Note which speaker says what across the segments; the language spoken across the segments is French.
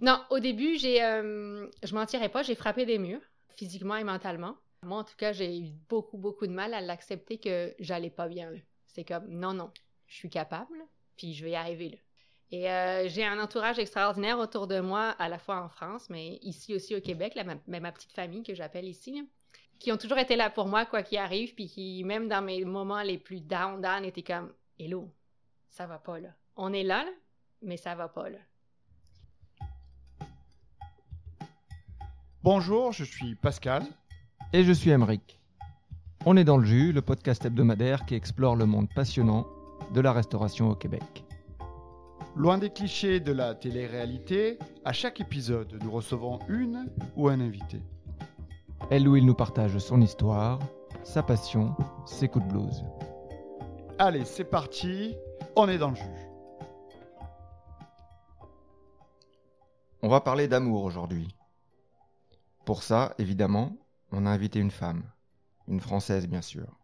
Speaker 1: Non, au début, j'ai, euh, je mentirais pas, j'ai frappé des murs, physiquement et mentalement. Moi, en tout cas, j'ai eu beaucoup, beaucoup de mal à l'accepter que j'allais pas bien. C'est comme, non, non, je suis capable, puis je vais y arriver. Là. Et euh, j'ai un entourage extraordinaire autour de moi, à la fois en France, mais ici aussi au Québec, là, ma, petite famille que j'appelle ici, qui ont toujours été là pour moi, quoi qu'il arrive, puis qui, même dans mes moments les plus down, down, étaient comme, hello, ça va pas là. On est là, là mais ça va pas là.
Speaker 2: Bonjour, je suis Pascal.
Speaker 3: Et je suis Emeric. On est dans le jus, le podcast hebdomadaire qui explore le monde passionnant de la restauration au Québec.
Speaker 2: Loin des clichés de la télé-réalité, à chaque épisode, nous recevons une ou un invité.
Speaker 3: Elle ou il nous partage son histoire, sa passion, ses coups de blues.
Speaker 2: Allez, c'est parti, on est dans le jus.
Speaker 3: On va parler d'amour aujourd'hui. Pour ça, évidemment, on a invité une femme, une Française bien sûr.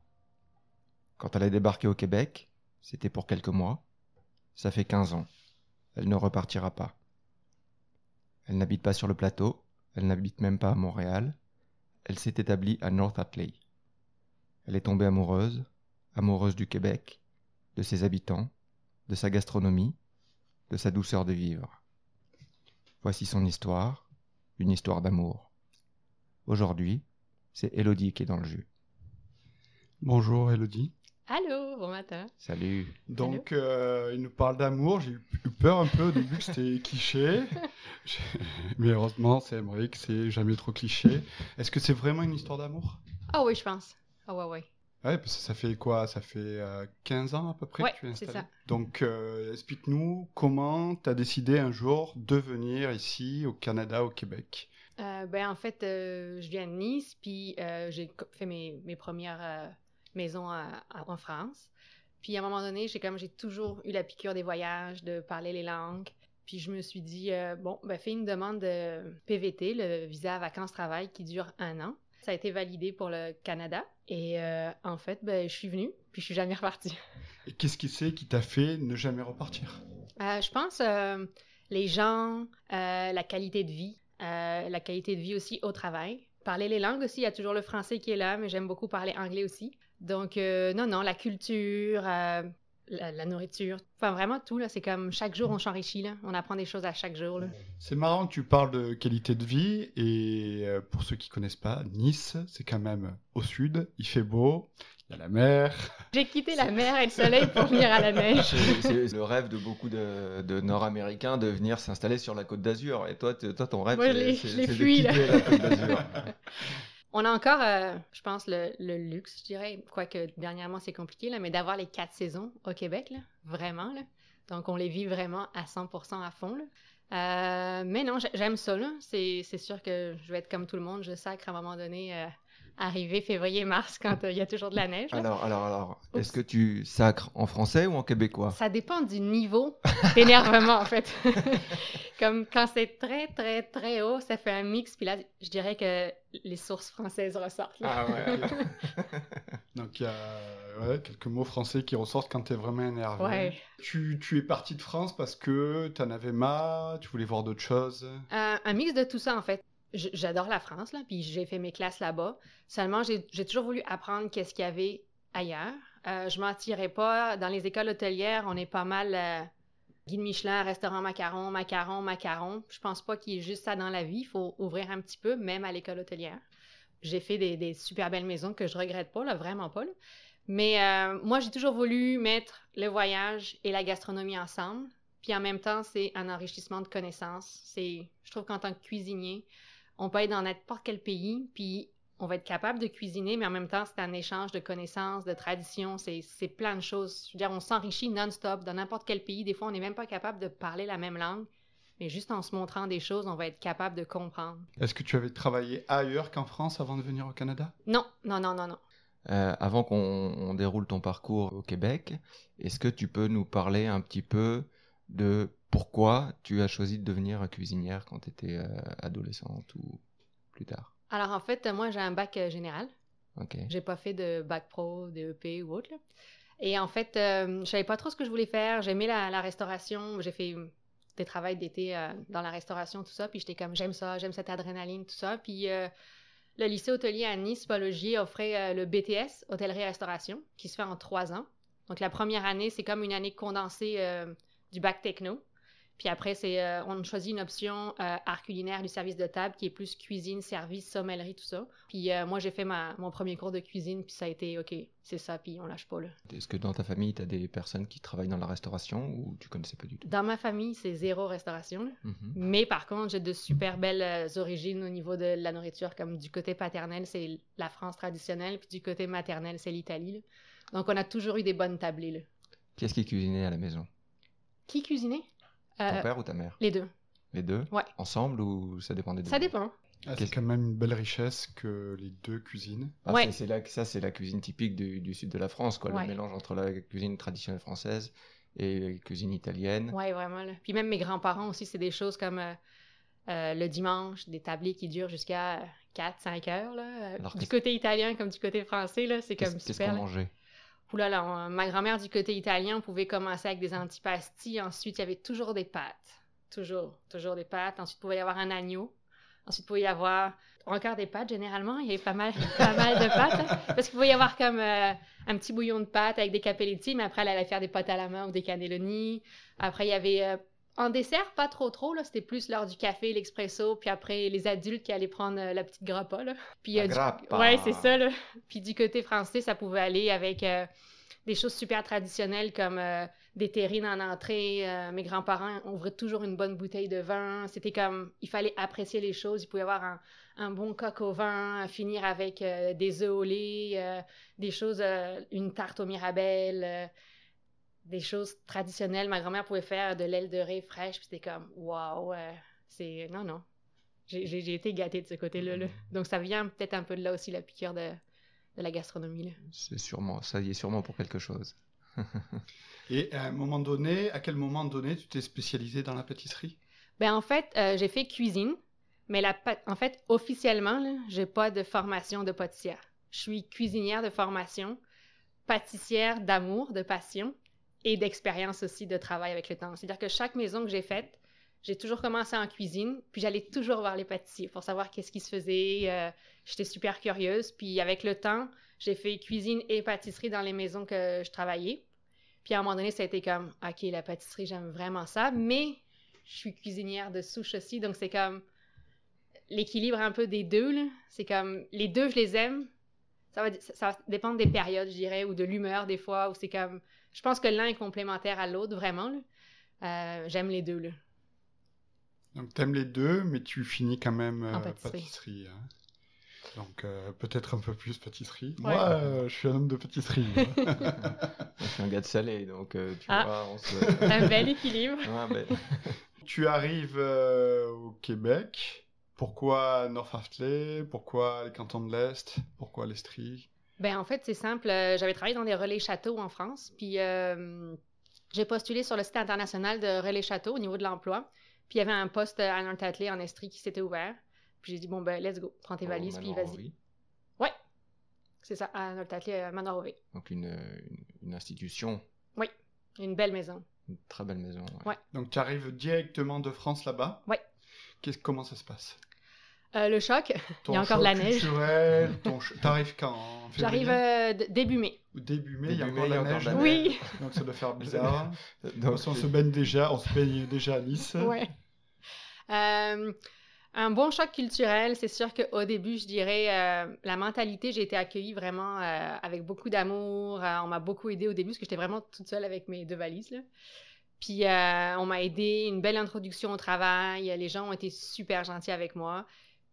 Speaker 3: Quand elle a débarqué au Québec, c'était pour quelques mois, ça fait 15 ans. Elle ne repartira pas. Elle n'habite pas sur le plateau, elle n'habite même pas à Montréal, elle s'est établie à North Atley. Elle est tombée amoureuse, amoureuse du Québec, de ses habitants, de sa gastronomie, de sa douceur de vivre. Voici son histoire, une histoire d'amour. Aujourd'hui, c'est Elodie qui est dans le jus.
Speaker 2: Bonjour Elodie.
Speaker 1: Allô, bon matin.
Speaker 3: Salut.
Speaker 2: Donc, euh, il nous parle d'amour. J'ai eu peur un peu au début que c'était cliché. Mais heureusement, c'est Emmerich, c'est jamais trop cliché. Est-ce que c'est vraiment une histoire d'amour?
Speaker 1: Ah oui, je pense. Ah ouais, ouais.
Speaker 2: Ouais, parce que ça fait quoi? Ça fait euh, 15 ans à peu près
Speaker 1: Ouais,
Speaker 2: que tu es
Speaker 1: c'est
Speaker 2: installé?
Speaker 1: ça.
Speaker 2: Donc, euh, explique-nous comment tu as décidé un jour de venir ici au Canada, au Québec.
Speaker 1: Euh, ben, en fait, euh, je viens de Nice, puis euh, j'ai fait mes, mes premières maisons à- à- en France. Puis à un moment donné, j'ai comme j'ai toujours eu la piqûre des voyages, de parler les langues. Puis je me suis dit, bon, ben, fais une demande de PVT, le visa vacances-travail, qui dure un an. Ça a été validé pour le Canada. Et en fait, ben, je suis venue, puis je suis jamais repartie.
Speaker 2: Et qu'est-ce qui c'est qui t'a fait ne jamais repartir?
Speaker 1: Je pense les gens, la qualité de vie, euh, la qualité de vie aussi au travail. Parler les langues aussi, il y a toujours le français qui est là, mais j'aime beaucoup parler anglais aussi. Donc, euh, non, non, la culture, euh, la, la nourriture, enfin vraiment tout, là, c'est comme chaque jour on s'enrichit, là. On apprend des choses à chaque jour, là.
Speaker 2: C'est marrant que tu parles de qualité de vie et euh, pour ceux qui connaissent pas, Nice, c'est quand même au sud, il fait beau, il y a la mer.
Speaker 1: J'ai quitté la mer et le soleil pour venir à la neige.
Speaker 3: C'est le rêve de beaucoup de, de Nord-Américains de venir s'installer sur la côte d'Azur. Et toi, toi ton rêve, c'est de
Speaker 1: fui, là.
Speaker 3: quitter la côte d'Azur.
Speaker 1: On a encore, euh, je pense, le, luxe, je dirais, quoique dernièrement c'est compliqué, mais d'avoir les quatre saisons au Québec, vraiment. Là. Donc on les vit vraiment à 100% à fond. Euh, mais non, j'ai- j'aime ça. C'est c'est sûr que je vais être comme tout le monde, je sacre à un moment donné, arriver février-mars quand euh, il y a toujours de la neige. là.
Speaker 3: Alors, alors, alors, est-ce que tu sacres en français ou en québécois?
Speaker 1: Ça dépend du niveau d'énervement, en fait. Comme quand c'est très, très, très haut, ça fait un mix. Puis là, je dirais que les sources françaises ressortent. là.
Speaker 3: Ah ouais.
Speaker 2: Donc il y a ouais, quelques mots français qui ressortent quand tu es vraiment énervé.
Speaker 1: Ouais.
Speaker 2: Tu, tu es parti de France parce que tu en avais marre, tu voulais voir d'autres choses?
Speaker 1: Euh, un mix de tout ça, en fait. J'adore la France, là, puis j'ai fait mes classes là-bas. Seulement, j'ai toujours voulu apprendre qu'est-ce qu'il y avait ailleurs. Euh, je m'en tirais pas. Dans les écoles hôtelières, on est pas mal euh, guide Michelin, restaurant macaron, macaron, macaron. Je pense pas qu'il y ait juste ça dans la vie. Il faut ouvrir un petit peu, même à l'école hôtelière. J'ai fait des, super belles maisons que je regrette pas, là, vraiment pas. Mais euh, moi, j'ai toujours voulu mettre le voyage et la gastronomie ensemble. Puis en même temps, c'est un enrichissement de connaissances. C'est, je trouve qu'en tant que cuisinier, on peut être dans n'importe quel pays, puis on va être capable de cuisiner, mais en même temps, c'est un échange de connaissances, de traditions, c'est, plein de choses. Je veux dire, on s'enrichit non-stop dans n'importe quel pays. Des fois, on n'est même pas capable de parler la même langue, mais juste en se montrant des choses, on va être capable de comprendre.
Speaker 2: Est-ce que tu avais travaillé ailleurs qu'en France avant de venir au Canada?
Speaker 1: Non, non, non, non, non.
Speaker 3: Euh, avant qu'on on déroule ton parcours au Québec, est-ce que tu peux nous parler un petit peu de pourquoi tu as choisi de devenir cuisinière quand tu étais adolescente ou plus tard?
Speaker 1: Alors en fait, moi, j'ai un bac euh, général.
Speaker 3: Ok.
Speaker 1: J'ai pas fait de bac pro, de EP ou autre. là. Et en fait, euh, je savais pas trop ce que je voulais faire. J'aimais la, la restauration. J'ai fait des travails d'été euh, dans la restauration, tout ça. Puis j'étais comme, j'aime ça, j'aime cette adrénaline, tout ça. Puis euh, le lycée hôtelier à Nice, Paul Augier, offrait euh, le BTS, hôtellerie-restauration, qui se fait en trois ans. Donc la première année, c'est comme une année condensée euh, du bac techno. Puis après, c'est euh, on choisit une option euh, art culinaire du service de table qui est plus cuisine, service, sommellerie, tout ça. Puis euh, moi, j'ai fait ma, mon premier cours de cuisine, puis ça a été OK, c'est ça, puis on lâche pas là.
Speaker 3: Est-ce que dans ta famille, tu as des personnes qui travaillent dans la restauration ou tu connaissais pas du tout?
Speaker 1: Dans ma famille, c'est zéro restauration. là.
Speaker 3: Mhm.
Speaker 1: Mais par contre, j'ai de super belles origines au niveau de la nourriture, comme du côté paternel, c'est la France traditionnelle, puis du côté maternel, c'est l'Italie. Donc on a toujours eu des bonnes tablées. Là.
Speaker 3: Qui est-ce qui cuisinait à la maison?
Speaker 1: Qui cuisinait?
Speaker 3: Ton
Speaker 1: Euh,
Speaker 3: père ou ta mère?
Speaker 1: Les deux.
Speaker 3: Les deux?
Speaker 1: Ouais.
Speaker 3: Ensemble ou ça dépendait des
Speaker 1: Ça
Speaker 3: deux
Speaker 1: dépend.
Speaker 2: Ah, c'est
Speaker 3: Qu'est-ce-
Speaker 2: quand même une belle richesse que les deux cuisines.
Speaker 3: Ah,
Speaker 1: Ouais.
Speaker 3: c'est- là que ça, c'est la cuisine typique du, du sud de la France, quoi.
Speaker 1: Ouais.
Speaker 3: Le mélange entre la cuisine traditionnelle française et la cuisine italienne.
Speaker 1: Ouais, vraiment. Là. Puis même mes grands-parents aussi, c'est des choses comme euh, euh, le dimanche, des tablés qui durent jusqu'à 4-5 heures. Là.
Speaker 3: Alors,
Speaker 1: du
Speaker 3: qu'est-ce-
Speaker 1: côté italien comme du côté français, là, c'est
Speaker 3: Qu'est-ce
Speaker 1: comme
Speaker 3: qu'est-ce
Speaker 1: super.
Speaker 3: qu'on
Speaker 1: là.
Speaker 3: mangeait?
Speaker 1: Là, on- ma grand-mère du côté italien, on pouvait commencer avec des antipastis. Ensuite, il y avait toujours des pâtes. Toujours, toujours des pâtes. Ensuite, il pouvait y avoir un agneau. Ensuite, il pouvait y avoir encore des pâtes, généralement. Il y avait pas mal, pas mal de pâtes. hein. Parce qu'il pouvait y avoir comme euh, un petit bouillon de pâtes avec des capelletti, mais après, elle allait faire des pâtes à la main ou des cannelloni. Après, il y avait... euh, en dessert, pas trop trop, là. C'était plus l'heure du café, l'expresso, puis après, les adultes qui allaient prendre euh, la petite grappa, là. Puis,
Speaker 3: La
Speaker 1: euh, du-
Speaker 3: grappa.
Speaker 1: Ouais, c'est ça, là. Puis du côté français, ça pouvait aller avec euh, des choses super traditionnelles comme euh, des terrines en entrée. Mes grands-parents ouvraient toujours une bonne bouteille de vin. C'était comme, il fallait apprécier les choses. Il pouvait y avoir un, un bon coq au vin, finir avec des œufs au lait, des choses, une tarte au mirabelle, euh, des choses traditionnelles. Ma grand-mère pouvait faire de l'aile de riz fraîche, puis c'était comme, waouh, euh, c'est... Non, non. J'ai été gâtée de ce côté-là. là. Donc ça vient peut-être un peu de là aussi, la piqûre de, de la gastronomie. Là.
Speaker 3: C'est sûrement, ça y est sûrement pour quelque chose.
Speaker 2: Et à un moment donné, à quel moment donné, tu t'es spécialisé dans la pâtisserie?
Speaker 1: Ben en fait, euh, j'ai fait cuisine, mais la en fait, officiellement, là, j'ai pas de formation de pâtissière. Je suis cuisinière de formation, pâtissière d'amour, de passion et d'expérience aussi de travail avec le temps. C'est-à-dire que chaque maison que j'ai faite, j'ai toujours commencé en cuisine, puis j'allais toujours voir les pâtissiers pour savoir qu'est-ce qui se faisait. euh, J'étais super curieuse, puis avec le temps, j'ai fait cuisine et pâtisserie dans les maisons que je travaillais. Puis à un moment donné, ça a été comme, OK, la pâtisserie, j'aime vraiment ça, mais je suis cuisinière de souche aussi, donc c'est comme l'équilibre un peu des deux. C'est comme, les deux, je les aime. Ça va, ça va dépendre des périodes, je dirais, ou de l'humeur des fois, où c'est comme, je pense que l'un est complémentaire à l'autre, vraiment. Euh, j'aime les deux, là.
Speaker 2: Donc t'aimes les deux, mais tu finis quand même euh,
Speaker 1: En pâtisserie.
Speaker 2: pâtisserie. hein. Donc euh, peut-être un peu plus pâtisserie.
Speaker 1: Ouais.
Speaker 2: Moi, euh, je suis un homme de pâtisserie.
Speaker 3: Je suis un gars de salé, donc euh, tu
Speaker 1: Ah.
Speaker 3: vois, on se.
Speaker 1: Un bel équilibre.
Speaker 3: Ben,
Speaker 2: tu arrives euh, au Québec. Pourquoi North-Hartley Pourquoi les cantons de l'Est? Pourquoi l'Estrie?
Speaker 1: Ben en fait, c'est simple. euh, J'avais travaillé dans des relais châteaux en France, puis euh, j'ai postulé sur le site international de relais châteaux au niveau de l'emploi. Puis il y avait un poste à Nantes-Atelier en Estrie qui s'était ouvert. Puis j'ai dit, bon, ben, let's go, prends tes
Speaker 3: au
Speaker 1: valises, puis vas-y. Ouais, c'est ça, à Nantes-Atelier, à Manoir-Ové.
Speaker 3: Donc une, une, une institution,
Speaker 1: Une belle maison.
Speaker 3: une très belle maison. ouais.
Speaker 1: Ouais.
Speaker 2: Donc tu arrives directement de France là-bas
Speaker 1: Ouais.
Speaker 2: Comment ça se passe?
Speaker 1: Euh, le choc,
Speaker 2: Ton
Speaker 1: Il y a encore de la neige.
Speaker 2: culturel, ton ch- T'arrives quand
Speaker 1: j'arrive euh, début mai.
Speaker 2: Au début mai, il y a encore
Speaker 3: mai,
Speaker 2: la neige.
Speaker 3: de
Speaker 1: Oui,
Speaker 2: Donc ça doit faire bizarre.
Speaker 3: Donc,
Speaker 2: Parce qu'on se baigne déjà, on se baigne déjà à Nice.
Speaker 1: ouais. Euh, un bon choc culturel, c'est sûr qu'au début, je dirais, euh, la mentalité, j'ai été accueillie vraiment euh, avec beaucoup d'amour. Euh, on m'a beaucoup aidé au début parce que j'étais vraiment toute seule avec mes deux valises. Là. Puis euh, on m'a aidé, une belle introduction au travail. Les gens ont été super gentils avec moi.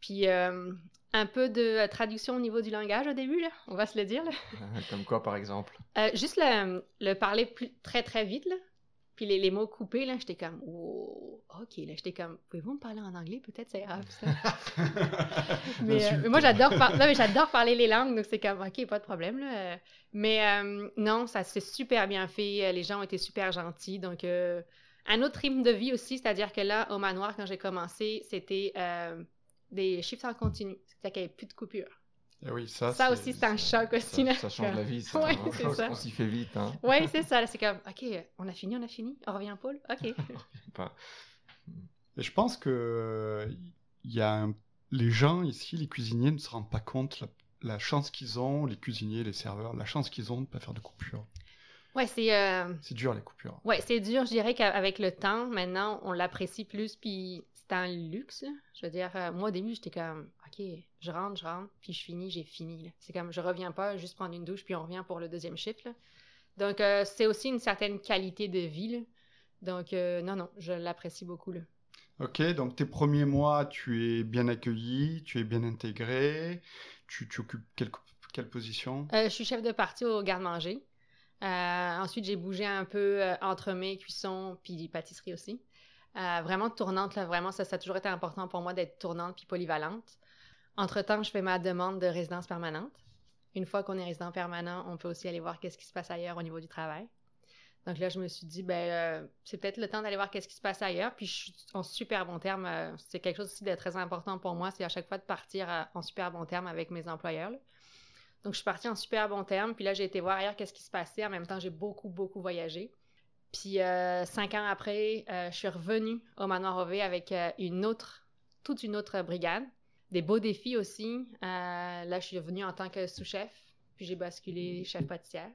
Speaker 1: Puis euh, un peu de traduction au niveau du langage au début, là, on va se le dire. Là.
Speaker 3: Comme quoi, par exemple?
Speaker 1: Euh, juste le, le parler plus, très très vite, là. Puis les, les mots coupés, là, j'étais comme, oh, ok, là, j'étais comme, pouvez-vous me parler en anglais, peut-être, c'est grave, ça. mais, euh, mais moi, j'adore par- non, mais j'adore parler les langues, donc c'est comme, ok, pas de problème, là. Euh, Mais euh, non, ça s'est super bien fait, euh, les gens ont été super gentils, donc euh, un autre rythme de vie aussi, c'est-à-dire que là, au manoir, quand j'ai commencé, c'était euh, des chiffres en continu, c'est-à-dire qu'il n'y avait plus de coupure.
Speaker 2: Et oui, ça,
Speaker 1: Ça aussi, c'est un choc aussi,
Speaker 3: ça, change la vie, ça.
Speaker 1: Ouais,
Speaker 3: hein.
Speaker 1: c'est
Speaker 3: on,
Speaker 1: ça.
Speaker 3: on s'y fait vite. Hein.
Speaker 1: Oui, c'est ça. C'est comme, OK, on a fini, on a fini. On revient, Paul? OK.
Speaker 3: Pas-
Speaker 2: Et je pense que il y a un- les gens ici, les cuisiniers, ne se rendent pas compte la, la chance qu'ils ont, les cuisiniers, les serveurs, la chance qu'ils ont de ne pas faire de coupures.
Speaker 1: Ouais, c'est euh,
Speaker 2: C'est dur les coupures.
Speaker 1: ouais, c'est dur. Je dirais qu'avec le temps, maintenant, on l'apprécie plus. Puis c'est un luxe. là. Je veux dire, euh, moi au début, j'étais comme, ok, je rentre, je rentre, puis je finis, j'ai fini. C'est comme, je reviens pas, juste prendre une douche, puis on revient pour le deuxième chiffre. là. Donc euh, c'est aussi une certaine qualité de vie. là. Donc euh, non, non, je l'apprécie beaucoup. Là.
Speaker 2: Ok, donc tes premiers mois, tu es bien accueilli, tu es bien intégré, tu, tu occupes quelle, quelle position?
Speaker 1: Je suis chef de partie au garde-manger. Ensuite, j'ai bougé un peu entre mes cuissons puis pâtisserie aussi. Euh, vraiment tournante, là, vraiment, ça, a toujours été important pour moi d'être tournante puis polyvalente. Entre-temps, je fais ma demande de résidence permanente. Une fois qu'on est résident permanent, on peut aussi aller voir qu'est-ce qui se passe ailleurs au niveau du travail. Donc là, je me suis dit, ben, euh, c'est peut-être le temps d'aller voir qu'est-ce qui se passe ailleurs. Puis je suis en super bon terme. euh, c'est quelque chose aussi de très important pour moi, c'est à chaque fois de partir euh, en super bon terme avec mes employeurs. Donc, je suis partie en super bon terme. Puis là, j'ai été voir ailleurs qu'est-ce qui se passait. En même temps, j'ai beaucoup, beaucoup voyagé. Puis, euh, cinq ans après, euh, je suis revenue au Manoir OV avec euh, une autre, toute une autre brigade. Des beaux défis aussi. Là, je suis revenue en tant que sous-chef. Puis, j'ai basculé chef pâtissière.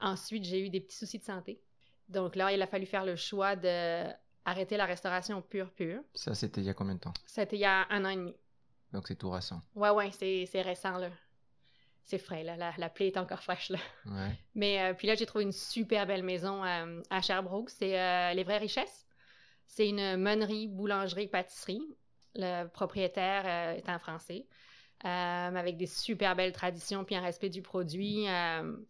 Speaker 1: Ensuite, j'ai eu des petits soucis de santé. Donc là, il a fallu faire le choix de arrêter la restauration pure pure.
Speaker 3: Ça, c'était il y a combien de temps?
Speaker 1: C'était il y a un an et demi.
Speaker 3: Donc c'est tout récent.
Speaker 1: Ouais, ouais, c'est récent, là. C'est frais, là. La, la plaie est encore fraîche, là.
Speaker 3: Ouais.
Speaker 1: Mais euh, puis là, j'ai trouvé une super belle maison euh, à Sherbrooke. C'est euh, Les Vraies Richesses. C'est une meunerie, boulangerie, pâtisserie. Le propriétaire est un Français. avec des super belles traditions puis un respect du produit.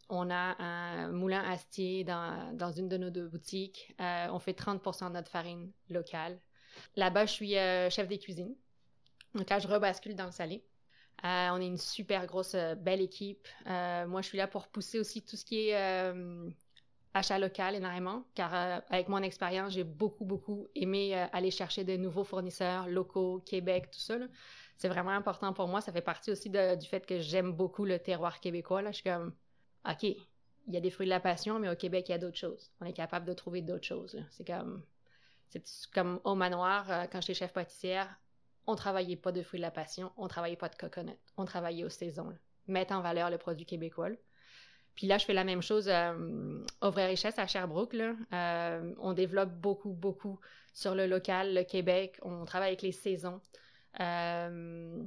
Speaker 1: On a un moulin astier dans, dans une de nos deux boutiques. On fait 30% de notre farine locale. Là-bas, je suis chef des cuisines. Donc là, je rebascule dans le salé. Euh, on est une super grosse, euh, belle équipe. Euh, moi, je suis là pour pousser aussi tout ce qui est achat local énormément, car avec mon expérience, j'ai beaucoup, beaucoup aimé aller chercher de nouveaux fournisseurs locaux, Québec, tout ça. C'est vraiment important pour moi. Ça fait partie aussi du fait que j'aime beaucoup le terroir québécois. Là. Je suis comme, OK, il y a des fruits de la passion, mais au Québec, il y a d'autres choses. On est capable de trouver d'autres choses. C'est comme, c'est comme au manoir, quand j'étais chef pâtissière, on travaillait pas de fruits de la passion, on travaillait pas de coconut, on travaillait aux saisons. là. Mettre en valeur le produit québécois. là. Puis là, je fais la même chose euh, au Vraie Richesse à Sherbrooke. Là. Euh, on développe beaucoup, beaucoup sur le local, le Québec. On travaille avec les saisons. Euh,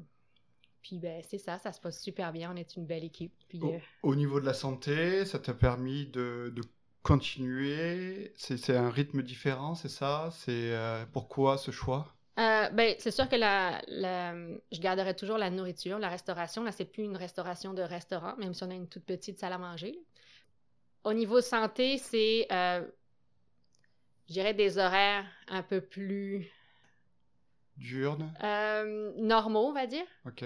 Speaker 1: puis ben, c'est ça, ça se passe super bien. On est une belle équipe. Puis,
Speaker 2: Au, au niveau de la santé, ça t'a permis de, de continuer? C'est un rythme différent, c'est ça? C'est pourquoi ce choix?
Speaker 1: Euh, ben, c'est sûr que la, la- je garderai toujours la nourriture, la restauration. Là, c'est plus une restauration de restaurant, même si on a une toute petite salle à manger. Au niveau santé, c'est, euh, je dirais, des horaires un peu plus
Speaker 2: Diurne
Speaker 1: euh, normaux, on va dire.
Speaker 2: Ok.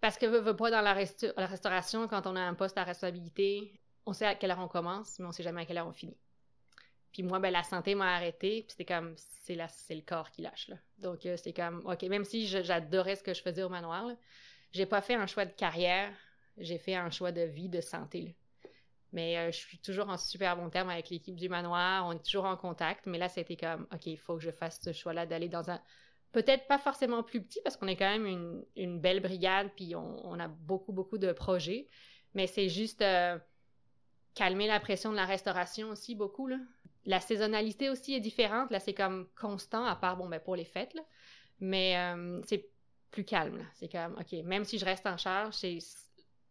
Speaker 1: Parce que veut, veut pas dans la, resta- la restauration, quand on a un poste à responsabilité, on sait à quelle heure on commence, mais on sait jamais à quelle heure on finit. Puis moi, ben, la santé m'a arrêté, puis c'était comme, c'est le corps qui lâche, là. Donc, euh, c'est comme, OK, même si j'adorais ce que je faisais au manoir, j'ai pas fait un choix de carrière, j'ai fait un choix de vie, de santé. Mais euh, je suis toujours en super bon terme avec l'équipe du manoir, on est toujours en contact, mais là, c'était comme, OK, il faut que je fasse ce choix-là d'aller dans un, peut-être pas forcément plus petit, parce qu'on est quand même une, une belle brigade, puis on, on a beaucoup, beaucoup de projets, mais c'est juste euh, calmer la pression de la restauration aussi beaucoup, là. La saisonnalité aussi est différente. Là, c'est comme constant, à part, bon, ben, pour les fêtes, là. Mais euh, c'est plus calme. C'est comme, OK, même si je reste en charge, c'est,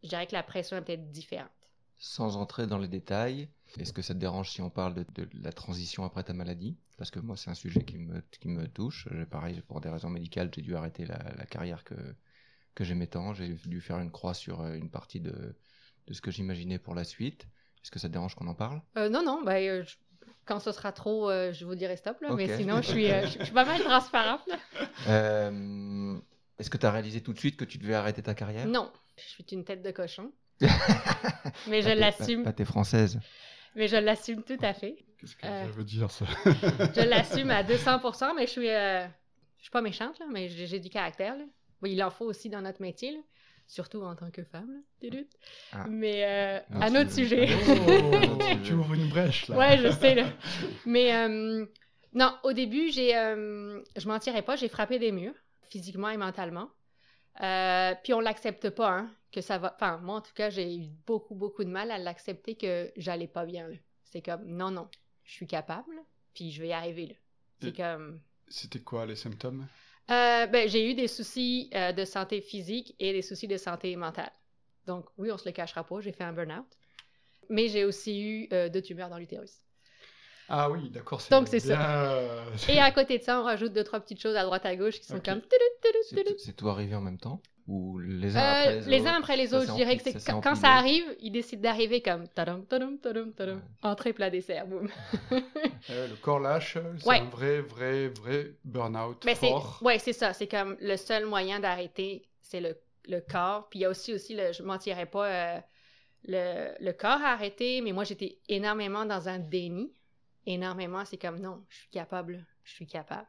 Speaker 1: je dirais que la pression est peut-être différente.
Speaker 3: Sans entrer dans les détails, est-ce que ça te dérange si on parle de, de la transition après ta maladie? Parce que moi, c'est un sujet qui me, qui me touche. Pareil, pour des raisons médicales, j'ai dû arrêter la, la carrière que, que j'aimais tant. J'ai dû faire une croix sur euh, une partie de, de ce que j'imaginais pour la suite. Est-ce que ça te dérange qu'on en parle?
Speaker 1: Euh, non, non, euh, je- quand ce sera trop, euh, je vous dirai stop, là. Mais sinon, je suis, euh, je suis pas mal transparente, là.
Speaker 3: Euh, Est-ce que tu as réalisé tout de suite que tu devais arrêter ta carrière?
Speaker 1: Non, je suis une tête de cochon. mais je l'assume.
Speaker 3: Pas, pas t'es française.
Speaker 1: Mais je l'assume tout à fait.
Speaker 2: Qu'est-ce que
Speaker 1: Euh.
Speaker 2: ça veut dire ça?
Speaker 1: Je l'assume à 200%, mais je suis, euh, je suis pas méchante, là, mais j'ai j'ai du caractère. Là. Oui, il en faut aussi dans notre métier, là, surtout en tant que femme. Là. Tudut.
Speaker 3: Ah.
Speaker 1: Mais euh,
Speaker 3: Non,
Speaker 1: un
Speaker 3: tu
Speaker 1: autre
Speaker 3: veux-
Speaker 1: sujet.
Speaker 2: Oh,
Speaker 3: tu
Speaker 2: ouvres une brèche là.
Speaker 1: ouais, je sais. Là. Mais euh, Non, au début, j'ai, euh, je mentirais pas, j'ai frappé des murs, physiquement et mentalement. Euh, puis on l'accepte pas, hein, que ça va. Enfin, moi en tout cas, j'ai eu beaucoup, beaucoup de mal à l'accepter que j'allais pas bien. là. C'est comme, non, non, je suis capable, puis je vais y arriver. là. C'est
Speaker 2: Et-
Speaker 1: comme.
Speaker 2: C'était quoi les symptômes?
Speaker 1: Euh, ben, j'ai eu des soucis euh, de santé physique et des soucis de santé mentale. Donc, oui, on se le cachera pas, j'ai fait un burn-out. Mais j'ai aussi eu euh, deux tumeurs dans l'utérus.
Speaker 2: Ah oui, d'accord.
Speaker 1: Donc, c'est ça.
Speaker 2: ça.
Speaker 1: Et à côté de ça, on rajoute deux, trois petites choses à droite à gauche qui sont
Speaker 2: Ok.
Speaker 1: comme.
Speaker 3: C'est tout arrivé en même temps? Ou les uns
Speaker 1: Euh,
Speaker 3: après les,
Speaker 1: les
Speaker 3: autres
Speaker 1: uns après les
Speaker 3: Ça
Speaker 1: autres,
Speaker 3: s'est
Speaker 1: je dirais que c'est quand, ça arrive, ils décident d'arriver comme tadam, tadam, tadam, tadam,
Speaker 3: Ouais.
Speaker 1: entrée plat dessert, boum.
Speaker 2: Euh, le corps lâche, c'est
Speaker 1: Ouais.
Speaker 2: un vrai, vrai, vrai burn-out fort.
Speaker 1: ouais, c'est ça. C'est comme le seul moyen d'arrêter, c'est le, le corps. Puis il y a aussi, aussi le, je mentirais pas, euh, le, le corps a arrêté, mais moi j'étais énormément dans un déni. Énormément, c'est comme non, je suis capable, je suis capable.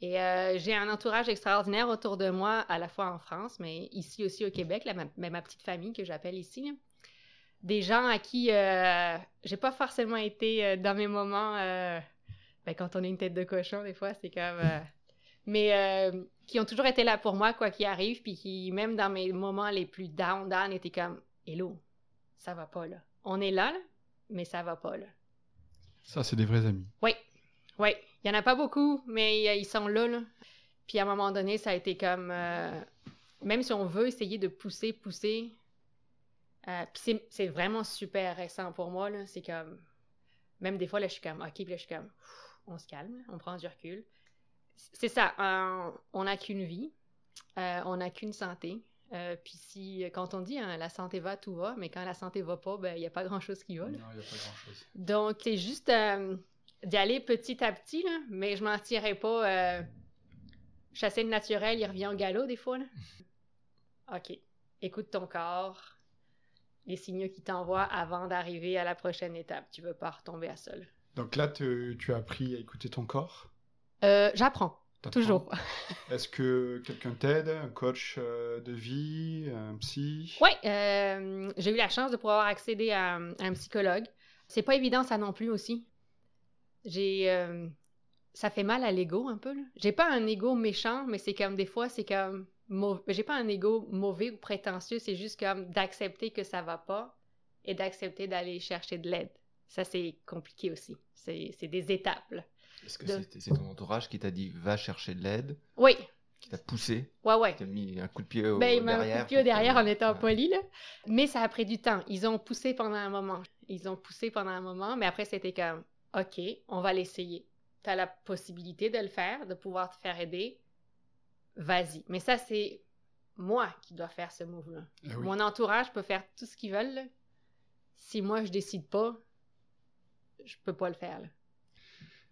Speaker 1: Et euh, j'ai un entourage extraordinaire autour de moi, à la fois en France, mais ici aussi au Québec, là, ma, ma petite famille que j'appelle ici. là. Des gens à qui euh, j'ai pas forcément été euh, dans mes moments. euh, ben, quand on est une tête de cochon, des fois, c'est comme. mais qui ont toujours été là pour moi, quoi qu'il arrive, puis qui, même dans mes moments les plus down, down, étaient comme Hello, ça va pas là. On est là, là, mais ça va pas là.
Speaker 2: Ça, c'est des vrais amis.
Speaker 1: Oui, oui. Il y en a pas beaucoup, mais ils sont là, là. Puis à un moment donné, ça a été comme. euh, même si on veut essayer de pousser, pousser. euh, puis c'est- c'est vraiment super récent pour moi, là. C'est comme. Même des fois, là, je suis comme. Ok, puis là, je suis comme. On se calme, on prend du recul. C'est ça. euh, on n'a qu'une vie. on n'a qu'une santé. Puis si, quand on dit hein, la santé va, tout va, mais quand la santé va pas, ben il n'y a pas grand-chose qui va. là.
Speaker 2: Non, il n'y a pas grand-chose.
Speaker 1: Donc, c'est juste d'y aller petit à petit, là, mais je m'en tirerai pas. Euh, chasser le naturel, il revient au galop des fois. Là. OK. Écoute ton corps, les signaux qu'il t'envoie avant d'arriver à la prochaine étape. Tu veux pas retomber à sol.
Speaker 2: Donc là, tu, tu as appris à écouter ton corps?
Speaker 1: Euh, J'apprends, toujours.
Speaker 2: Est-ce que quelqu'un t'aide Un coach euh, de vie Un psy?
Speaker 1: Oui, euh, j'ai eu la chance de pouvoir accéder à, à un psychologue. C'est pas évident ça non plus aussi. J'ai euh, ça fait mal à l'ego un peu. J'ai pas un ego méchant, mais c'est comme des fois c'est comme. J'ai pas un ego mauvais ou prétentieux, c'est juste comme d'accepter que ça va pas et d'accepter d'aller chercher de l'aide. Ça c'est compliqué aussi. C'est des étapes.
Speaker 3: Est-ce que
Speaker 1: de-
Speaker 3: c'est ton entourage qui t'a dit va chercher de l'aide,
Speaker 1: Oui,
Speaker 3: qui t'a poussé,
Speaker 1: ouais ouais.
Speaker 3: qui t'a mis un coup de pied au
Speaker 1: Ben, il
Speaker 3: derrière
Speaker 1: un coup de pied au derrière en étant
Speaker 3: Ouais.
Speaker 1: poli, là. Mais ça a pris du temps. Ils ont poussé pendant un moment. Ils ont poussé pendant un moment, mais après, c'était comme, OK, on va l'essayer. Tu as la possibilité de le faire, de pouvoir te faire aider. Vas-y. Mais ça, c'est moi qui dois faire ce move-là.
Speaker 2: Eh oui.
Speaker 1: Mon entourage peut faire tout ce qu'ils veulent. là. Si moi, je décide pas, je peux pas le faire. là.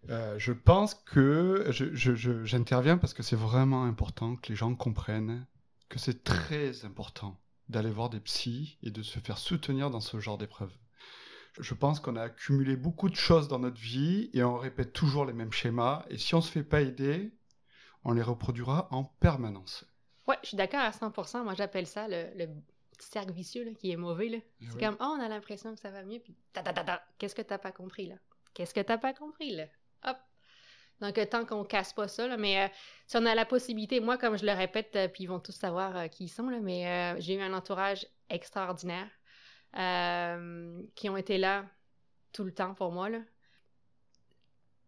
Speaker 2: Euh, je pense que j'interviens parce que c'est vraiment important que les gens comprennent que c'est très important d'aller voir des psys et de se faire soutenir dans ce genre d'épreuve. Je pense qu'on a accumulé beaucoup de choses dans notre vie et on répète toujours les mêmes schémas. Et si on se fait pas aider, on les reproduira en permanence.
Speaker 1: Ouais, je suis d'accord à 100%. Moi, j'appelle ça le, le petit cercle vicieux là, qui est mauvais. là.
Speaker 2: Eh
Speaker 1: C'est
Speaker 2: oui.
Speaker 1: comme, oh, on a l'impression que ça va mieux, puis ta ta ta ta, qu'est-ce que t'as pas compris là? Qu'est-ce que t'as pas compris là? Hop! Donc, euh, tant qu'on casse pas ça, là, mais euh, si on a la possibilité, moi, comme je le répète, euh, puis ils vont tous savoir euh, qui ils sont, là, mais j'ai eu un entourage extraordinaire euh, qui ont été là tout le temps pour moi. Là.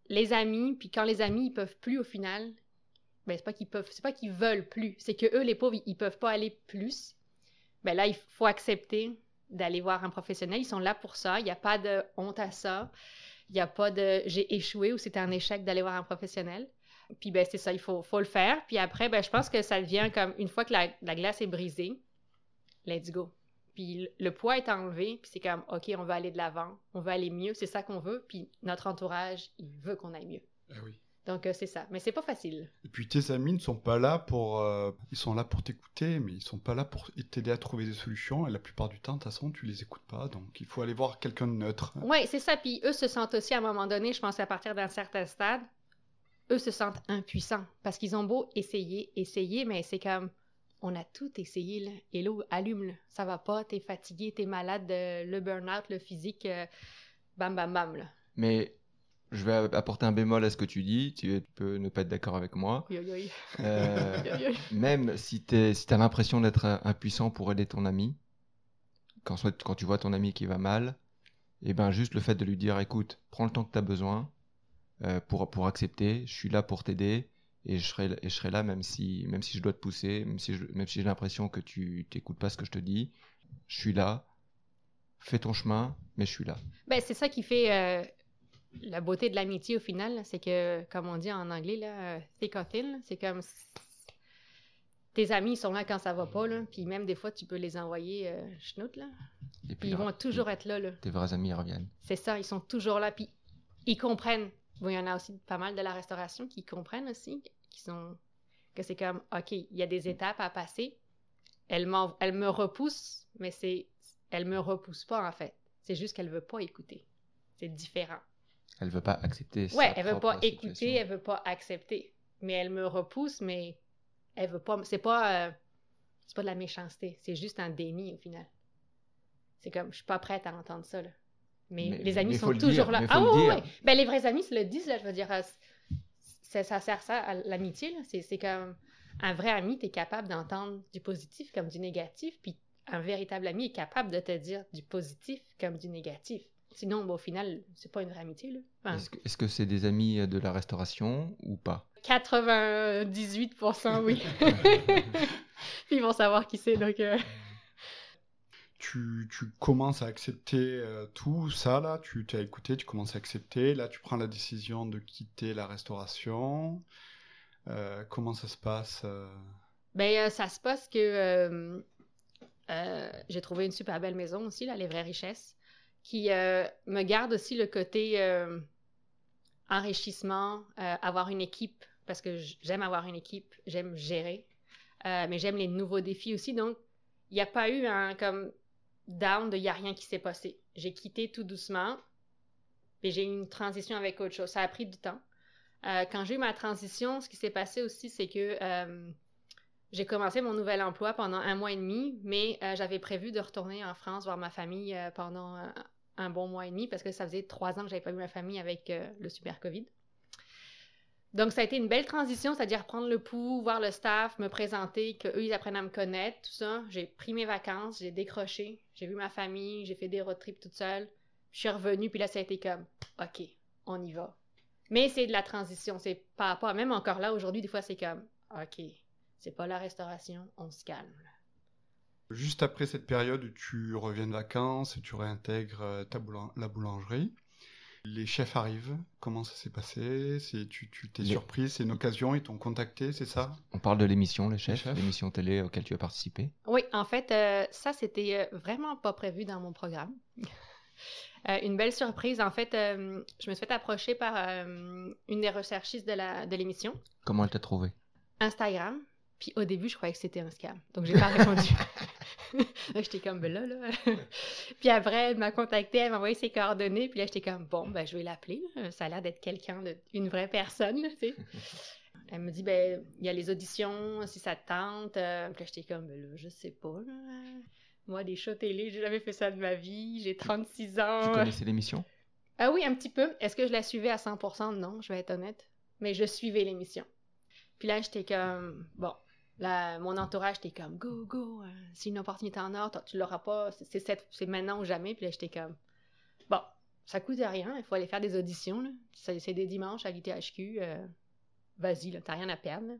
Speaker 1: Les amis, puis quand les amis, ils peuvent plus au final, ben, c'est pas qu'ils peuvent, c'est pas qu'ils veulent plus, c'est que eux, les pauvres, ils, peuvent pas aller plus. Ben là, il faut accepter d'aller voir un professionnel. Ils sont là pour ça. Il n'y a pas de honte à ça. Il n'y a pas de j'ai échoué ou c'était un échec d'aller voir un professionnel. Puis ben c'est ça, il faut, faut le faire. Puis après, ben je pense que ça devient comme une fois que la, la glace est brisée, let's go. Puis le- poids est enlevé, puis c'est comme OK, on veut aller de l'avant, on veut aller mieux, c'est ça qu'on veut. Puis notre entourage, il veut qu'on aille mieux.
Speaker 2: Eh oui.
Speaker 1: Donc euh, c'est ça. Mais c'est pas facile.
Speaker 2: Et puis tes amis ne sont pas là pour, euh, ils sont là pour t'écouter, mais ils sont pas là pour t'aider à trouver des solutions. Et la plupart du temps, de toute façon, tu les écoutes pas, donc il faut aller voir quelqu'un de neutre.
Speaker 1: Oui, c'est ça. Puis eux se sentent aussi à un moment donné, je pense à partir d'un certain stade, eux se sentent impuissants parce qu'ils ont beau essayer, essayer, mais c'est comme on a tout essayé là. Hello, allume là. Ça va pas, t'es fatigué, t'es malade, euh, le burn-out, le physique, euh, bam bam bam là.
Speaker 3: Mais je vais apporter un bémol à ce que tu dis. Tu peux ne pas être d'accord avec moi.
Speaker 1: Oui, oui, oui.
Speaker 3: Euh,
Speaker 1: Oui,
Speaker 3: même si tu si as l'impression d'être impuissant pour aider ton ami, quand, quand tu vois ton ami qui va mal, et ben juste le fait de lui dire écoute, prends le temps que tu as besoin euh, pour, pour accepter, je suis là pour t'aider et je serai, et je serai là même si, même si je dois te pousser, même si je- même si j'ai l'impression que tu t'écoutes pas ce que je te dis, je suis là, fais ton chemin, mais je suis là.
Speaker 1: Ben, c'est ça qui fait euh, la beauté de l'amitié au final. C'est que, comme on dit en anglais, là, euh, thick or thin, c'est comme tes amis sont là quand ça va pas, là, puis même des fois tu peux les envoyer euh, là,
Speaker 3: Et
Speaker 1: puis ils vont toujours être là. là.
Speaker 3: Tes vrais amis ils reviennent.
Speaker 1: C'est ça, ils sont toujours là, puis ils comprennent. Bon, il y en a aussi pas mal de la restauration qui comprennent aussi, qui sont que c'est comme, OK, il y a des étapes à passer. Elle, m'en- elle me repousse, mais c'est, elle me repousse pas en fait. C'est juste qu'elle veut pas écouter. C'est différent.
Speaker 3: Elle veut pas accepter.
Speaker 1: Ouais, elle veut pas écouter, elle veut pas accepter. Mais elle me repousse, mais elle veut pas. C'est pas, euh, c'est pas de la méchanceté. C'est juste un déni au final. C'est comme, je suis pas prête à entendre ça là. Mais,
Speaker 3: Mais-
Speaker 1: les amis
Speaker 3: mais
Speaker 1: sont
Speaker 3: le
Speaker 1: toujours
Speaker 3: dire,
Speaker 1: là. Ah
Speaker 3: dire.
Speaker 1: ouais. Ben les vrais amis se le disent là. Je veux dire, euh, c'est- ça sert ça à l'amitié. C'est c'est comme un vrai ami, t'es capable d'entendre du positif comme du négatif, puis un véritable ami est capable de te dire du positif comme du négatif. Sinon, au final, c'est pas une vraie amitié là. Enfin,
Speaker 3: Est-ce que c'est des amis de la restauration ou pas?
Speaker 1: 98% oui. Puis ils vont savoir qui c'est, donc... euh,
Speaker 2: tu, commences à accepter euh, tout ça, là, tu t'as écouté, tu commences à accepter, là, tu prends la décision de quitter la restauration. Euh, comment ça se passe euh?
Speaker 1: Ben, ça se passe que j'ai trouvé une super belle maison aussi, là, les vraies richesses, qui me garde aussi le côté enrichissement, avoir une équipe, parce que j'aime avoir une équipe, j'aime gérer, mais j'aime les nouveaux défis aussi, donc il n'y a pas eu un comme down il n'y a rien qui s'est passé. J'ai quitté tout doucement, puis j'ai eu une transition avec autre chose. Ça a pris du temps. Euh, quand j'ai eu ma transition, ce qui s'est passé aussi, c'est que euh, j'ai commencé mon nouvel emploi pendant un mois et demi, mais euh, j'avais prévu de retourner en France voir ma famille pendant un bon mois et demi parce que ça faisait trois ans que j'avais pas vu ma famille avec le super COVID. Donc ça a été une belle transition, c'est-à-dire prendre le pouls, voir le staff, me présenter, qu'eux ils apprennent à me connaître, tout ça. J'ai pris mes vacances, j'ai décroché, j'ai vu ma famille, j'ai fait des road trips toute seule. Je suis revenue, puis là ça a été comme, ok, on y va. Mais c'est de la transition, c'est pas à pas. Même encore là, aujourd'hui, des fois, c'est comme, OK, c'est pas la restauration, on se calme.
Speaker 2: Juste après cette période tu reviens de vacances et tu réintègres euh, la boulangerie, les chefs arrivent. Comment ça s'est passé? C'est tu tu t'es
Speaker 3: Les-
Speaker 2: surpris? C'est une occasion Ils t'ont contacté, c'est ça?
Speaker 3: On parle de l'émission, les chefs,
Speaker 2: chefs.
Speaker 3: l'émission télé auquel tu as participé.
Speaker 1: Oui, en fait, euh, ça, c'était euh, vraiment pas prévu dans mon programme. Euh, une belle surprise. En fait, euh, je me suis fait approcher par euh, une des recherchistes de l'émission,
Speaker 3: Comment elle t'a trouvé?
Speaker 1: Instagram. Puis au début, je croyais que c'était un scam. Donc, j'ai pas répondu. J'étais comme, ben là, là. puis après, elle m'a contacté, elle m'a envoyé ses coordonnées. Puis là, j'étais comme, bon, ben, je vais l'appeler. Ça a l'air d'être quelqu'un, de, une vraie personne, tu sais. Elle me dit, ben, il y a les auditions, si ça te tente. Euh, puis là, j'étais comme, ben là, je sais pas, là. Moi, des shows télé, j'ai jamais fait ça de ma vie. J'ai 36 ans.
Speaker 3: Tu connaissais l'émission?
Speaker 1: Ah oui, un petit peu. Est-ce que je la suivais à 100%? Non, je vais être honnête. Mais je suivais l'émission. Puis là, j'étais comme, bon, là, mon entourage était comme, go, go, euh, c'est une opportunité en or, tu l'auras pas, c'est- c'est cette- c'est maintenant ou jamais. Puis là, j'étais comme, bon, ça coûte rien, il faut aller faire des auditions, là. C'est c'est des dimanches à l'ITHQ, euh, vas-y, là, t'as rien à perdre. là.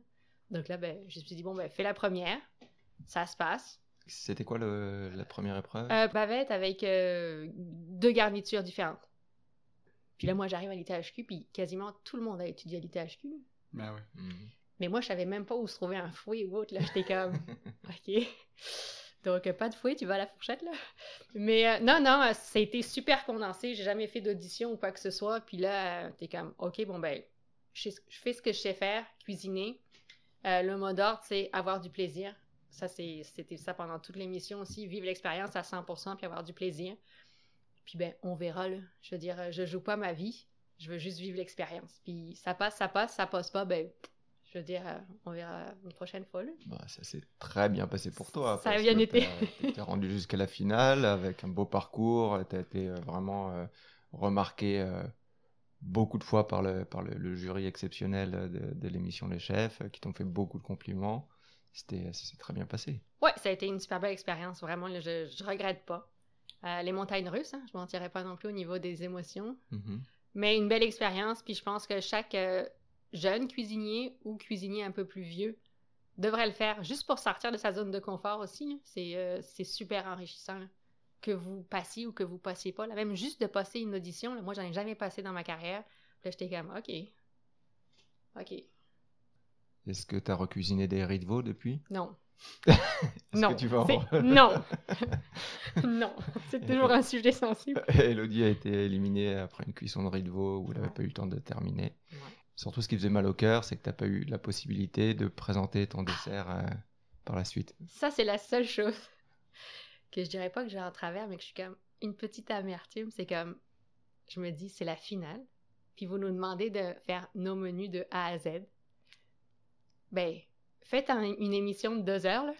Speaker 1: Donc là, ben, je me suis dit, bon, ben, fais la première, ça se passe.
Speaker 3: C'était quoi le- la première épreuve?
Speaker 1: Euh, bavette avec euh, deux garnitures différentes. Puis là, moi, j'arrive à l'ITHQ, puis quasiment tout le monde a étudié à l'ITHQ.
Speaker 2: Ben ouais.
Speaker 3: Mhm.
Speaker 1: Mais moi, je savais même pas où se trouvait un fouet ou autre. Là, j'étais comme, OK. Donc, euh, pas de fouet, tu vas à la fourchette, là. Mais euh, non, non, euh, ça a été super condensé. J'ai jamais fait d'audition ou quoi que ce soit. Puis là, t'es comme, OK, bon, ben, je, fais ce que je sais faire, cuisiner. Euh, le mot d'ordre, c'est avoir du plaisir. Ça, c'était ça pendant toute l'émission aussi. Vivre l'expérience à 100% puis avoir du plaisir. Puis ben, on verra, là. Je veux dire, je joue pas ma vie. Je veux juste vivre l'expérience. Puis ça passe, ça passe, ça passe pas, ben, je veux dire, euh, on verra une prochaine fois.
Speaker 3: Bah, ça s'est très bien passé pour toi.
Speaker 1: Ça a bien été.
Speaker 3: T'es rendu jusqu'à la finale avec un beau parcours. T'as été euh, vraiment euh, remarqué euh, beaucoup de fois par le, par le, jury exceptionnel de, de l'émission Les Chefs, qui t'ont fait beaucoup de compliments. C'était, ça s'est très bien passé.
Speaker 1: Ouais, ça a été une super belle expérience, vraiment. je, je regrette pas. Euh, les montagnes russes, hein, je m'en tirerai pas non plus au niveau des émotions. Mm-hmm. Mais une belle expérience, puis je pense que chaque jeune cuisinier ou cuisinier un peu plus vieux devrait le faire, juste pour sortir de sa zone de confort aussi. Euh, c'est, super enrichissant. Que vous passiez ou que vous passiez pas. Là, même juste de passer une audition, moi, j'en ai jamais passé dans ma carrière. Puis là, j'étais comme, OK. OK.
Speaker 3: Est-ce que tu as recuisiné des riz de veau depuis?
Speaker 1: Non.
Speaker 3: non. Que tu vas
Speaker 1: non. non. C'est toujours un sujet sensible.
Speaker 3: Elodie a été éliminée après une cuisson de riz de veau où elle n'avait pas eu le temps de terminer. Surtout, ce qui faisait mal au cœur, c'est que tu n'as pas eu la possibilité de présenter ton dessert euh, par la suite.
Speaker 1: Ça, c'est la seule chose que je dirais pas que j'ai en travers, mais que je suis comme une petite amertume. C'est comme, je me dis, c'est la finale. Puis vous nous demandez de faire nos menus de A à Z. Ben, faites une émission de deux heures,